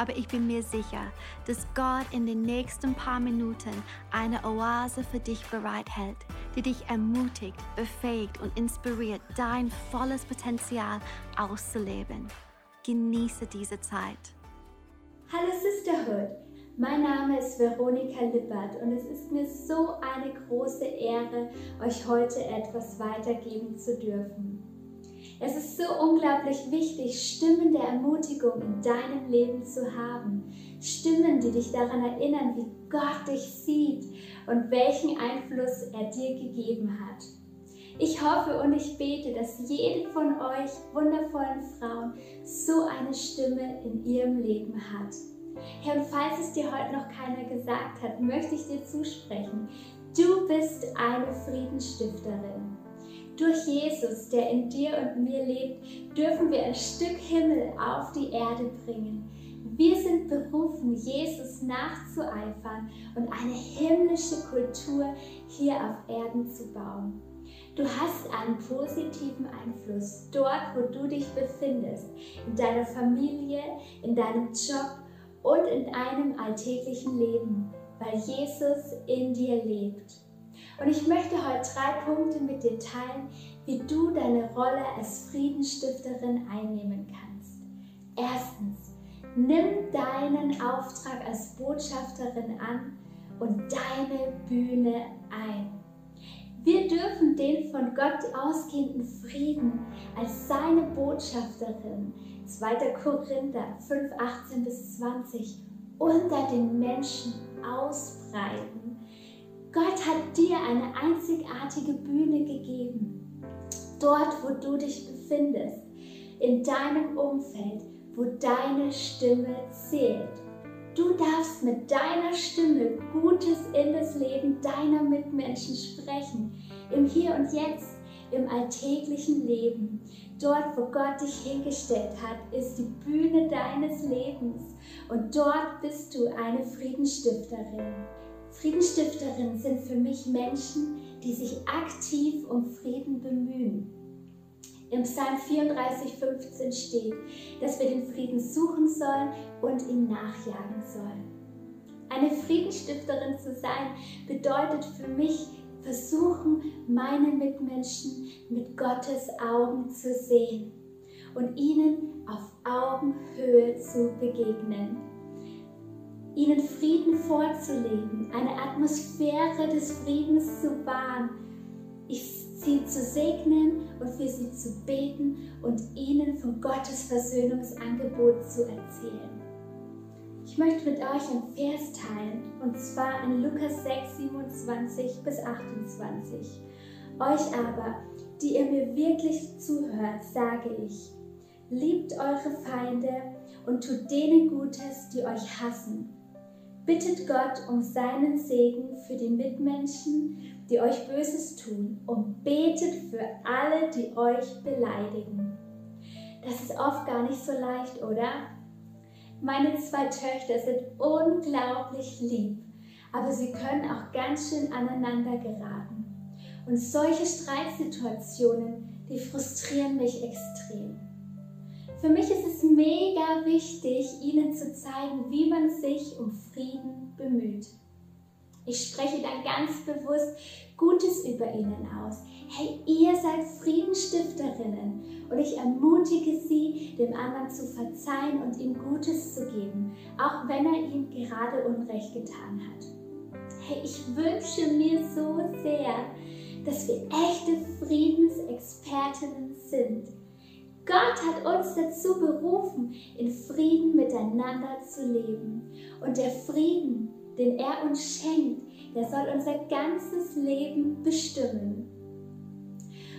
aber ich bin mir sicher, dass Gott in den nächsten paar Minuten eine Oase für dich bereithält, die dich ermutigt, befähigt und inspiriert, dein volles Potenzial auszuleben. Genieße diese Zeit. Hallo Sisterhood, mein Name ist Veronika Lippert und es ist mir so eine große Ehre, euch heute etwas weitergeben zu dürfen. Es ist so unglaublich wichtig, Stimmen der Ermutigung in deinem Leben zu haben. Stimmen, die dich daran erinnern, wie Gott dich sieht und welchen Einfluss er dir gegeben hat. Ich hoffe und ich bete, dass jede von euch wundervollen Frauen so eine Stimme in ihrem Leben hat. Herr, und falls es dir heute noch keiner gesagt hat, möchte ich dir zusprechen, du bist eine Friedensstifterin. Durch Jesus, der in dir und mir lebt, dürfen wir ein Stück Himmel auf die Erde bringen. Wir sind berufen, Jesus nachzueifern und eine himmlische Kultur hier auf Erden zu bauen. Du hast einen positiven Einfluss dort, wo du dich befindest, in deiner Familie, in deinem Job und in deinem alltäglichen Leben, weil Jesus in dir lebt. Und ich möchte heute drei Punkte mit dir teilen, wie du deine Rolle als Friedensstifterin einnehmen kannst. Erstens, nimm deinen Auftrag als Botschafterin an und deine Bühne ein. Wir dürfen den von Gott ausgehenden Frieden als seine Botschafterin, 2. Korinther 5, 18 bis 20, unter den Menschen ausbreiten Gott hat dir eine einzigartige Bühne gegeben. Dort, wo du dich befindest, in deinem Umfeld, wo deine Stimme zählt. Du darfst mit deiner Stimme Gutes in das Leben deiner Mitmenschen sprechen, im Hier und Jetzt, im alltäglichen Leben. Dort, wo Gott dich hingestellt hat, ist die Bühne deines Lebens und dort bist du eine Friedensstifterin. Friedensstifterinnen sind für mich Menschen, die sich aktiv um Frieden bemühen. Im Psalm 34, 15 steht, dass wir den Frieden suchen sollen und ihm nachjagen sollen. Eine Friedensstifterin zu sein bedeutet für mich, versuchen, meine Mitmenschen mit Gottes Augen zu sehen und ihnen auf Augenhöhe zu begegnen ihnen Frieden vorzuleben, eine Atmosphäre des Friedens zu wahren, sie zu segnen und für sie zu beten und ihnen von Gottes Versöhnungsangebot zu erzählen. Ich möchte mit euch ein Vers teilen, und zwar in Lukas 6, 27 bis 28. Euch aber, die ihr mir wirklich zuhört, sage ich, liebt eure Feinde und tut denen Gutes, die euch hassen Bittet Gott um seinen Segen für die Mitmenschen, die euch Böses tun, und betet für alle, die euch beleidigen. Das ist oft gar nicht so leicht, oder? Meine zwei Töchter sind unglaublich lieb, aber sie können auch ganz schön aneinander geraten. Und solche Streitsituationen, die frustrieren mich extrem. Für mich ist es mega wichtig, Ihnen zu zeigen, wie man sich um Frieden bemüht. Ich spreche dann ganz bewusst Gutes über Ihnen aus. Hey, ihr seid Friedensstifterinnen und ich ermutige Sie, dem anderen zu verzeihen und ihm Gutes zu geben, auch wenn er ihm gerade Unrecht getan hat. Hey, ich wünsche mir so sehr, dass wir echte Friedensexpertinnen sind Gott hat uns dazu berufen, in Frieden miteinander zu leben. Und der Frieden, den er uns schenkt, der soll unser ganzes Leben bestimmen.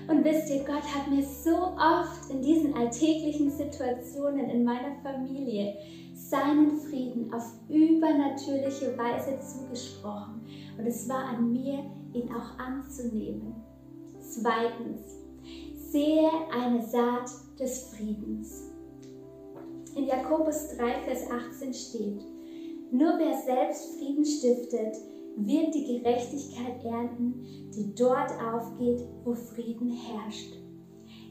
Und wisst ihr, Gott hat mir so oft in diesen alltäglichen Situationen in meiner Familie seinen Frieden auf übernatürliche Weise zugesprochen. Und es war an mir, ihn auch anzunehmen. Zweitens, sehe eine Saat des Friedens. In Jakobus 3, Vers 18 steht, nur wer selbst Frieden stiftet, wird die Gerechtigkeit ernten, die dort aufgeht, wo Frieden herrscht.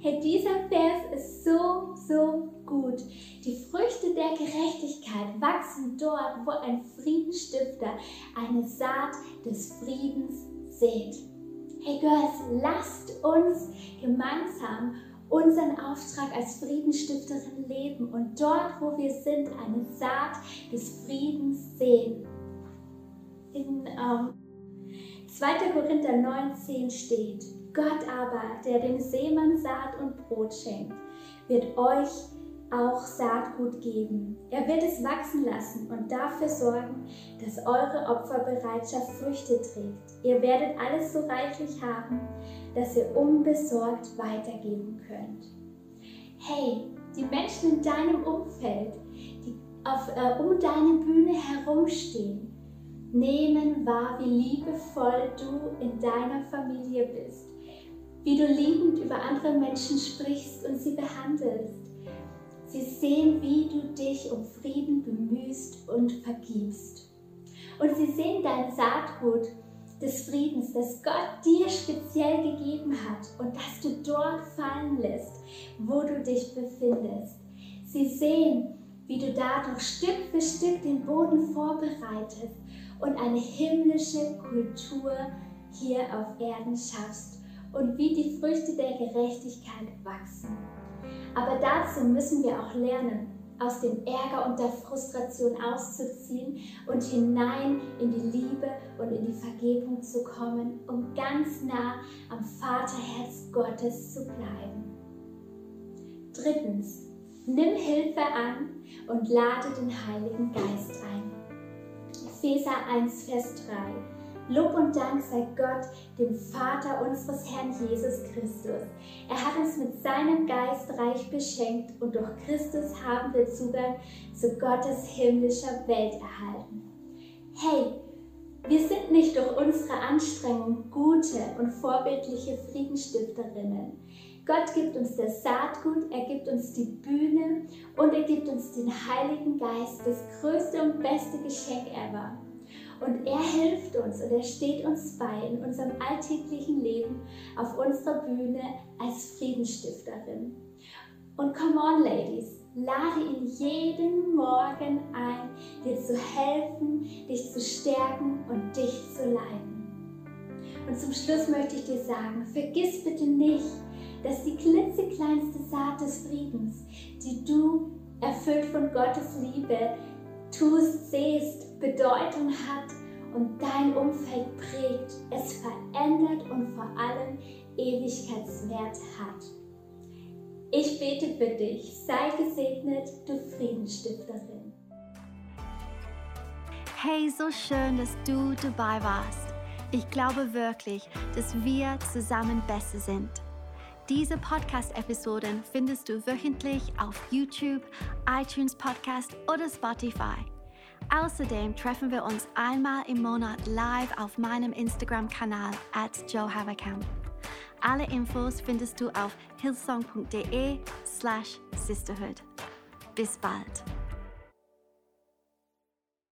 Hey, dieser Vers ist so, so gut. Die Früchte der Gerechtigkeit wachsen dort, wo ein Friedensstifter eine Saat des Friedens sät. Hey Girls, lasst uns gemeinsam unseren Auftrag als Friedensstifterin leben und dort, wo wir sind, eine Saat des Friedens sehen. In ähm, 2. Korinther 19 steht, Gott aber, der dem Seemann Saat und Brot schenkt, wird euch auch Saatgut geben. Er wird es wachsen lassen und dafür sorgen, dass eure Opferbereitschaft Früchte trägt. Ihr werdet alles so reichlich haben, dass ihr unbesorgt weitergeben könnt. Hey, die Menschen in deinem Umfeld, die auf, äh, um deine Bühne herumstehen, nehmen wahr, wie liebevoll du in deiner Familie bist, wie du liebend über andere Menschen sprichst und sie behandelst. Sie sehen, wie du dich um Frieden bemühst und vergibst. Und sie sehen dein Saatgut des Friedens, das Gott dir speziell gegeben hat und das du dort fallen lässt, wo du dich befindest. Sie sehen, wie du dadurch Stück für Stück den Boden vorbereitest und eine himmlische Kultur hier auf Erden schaffst und wie die Früchte der Gerechtigkeit wachsen. Aber dazu müssen wir auch lernen, aus dem Ärger und der Frustration auszuziehen und hinein in die Liebe und in die Vergebung zu kommen, um ganz nah am Vaterherz Gottes zu bleiben. Drittens, nimm Hilfe an und lade den Heiligen Geist ein. Epheser 1, Vers 3. Lob und Dank sei Gott, dem Vater unseres Herrn Jesus Christus. Er hat uns mit seinem Geist reich beschenkt und durch Christus haben wir Zugang zu Gottes himmlischer Welt erhalten. Hey, wir sind nicht durch unsere Anstrengung gute und vorbildliche Friedensstifterinnen. Gott gibt uns das Saatgut, er gibt uns die Bühne und er gibt uns den Heiligen Geist, das größte und beste Geschenk ever. Und er hilft uns und er steht uns bei in unserem alltäglichen Leben auf unserer Bühne als Friedensstifterin. Und come on, Ladies, lade ihn jeden Morgen ein, dir zu helfen, dich zu stärken und dich zu leiten. Und zum Schluss möchte ich dir sagen, vergiss bitte nicht, dass die klitzekleinste Saat des Friedens, die du erfüllt von Gottes Liebe tust, siehst, Bedeutung hat und dein Umfeld prägt, es verändert und vor allem Ewigkeitswert hat. Ich bete für dich, sei gesegnet, du Friedensstifterin. Hey, so schön, dass du dabei warst. Ich glaube wirklich, dass wir zusammen besser sind. Diese Podcast-Episoden findest du wöchentlich auf YouTube, iTunes Podcast oder Spotify. Außerdem treffen wir uns einmal im Monat live auf meinem Instagram-Kanal at Joe Haverkamp. Alle Infos findest du auf hillsong.de slash sisterhood. Bis bald.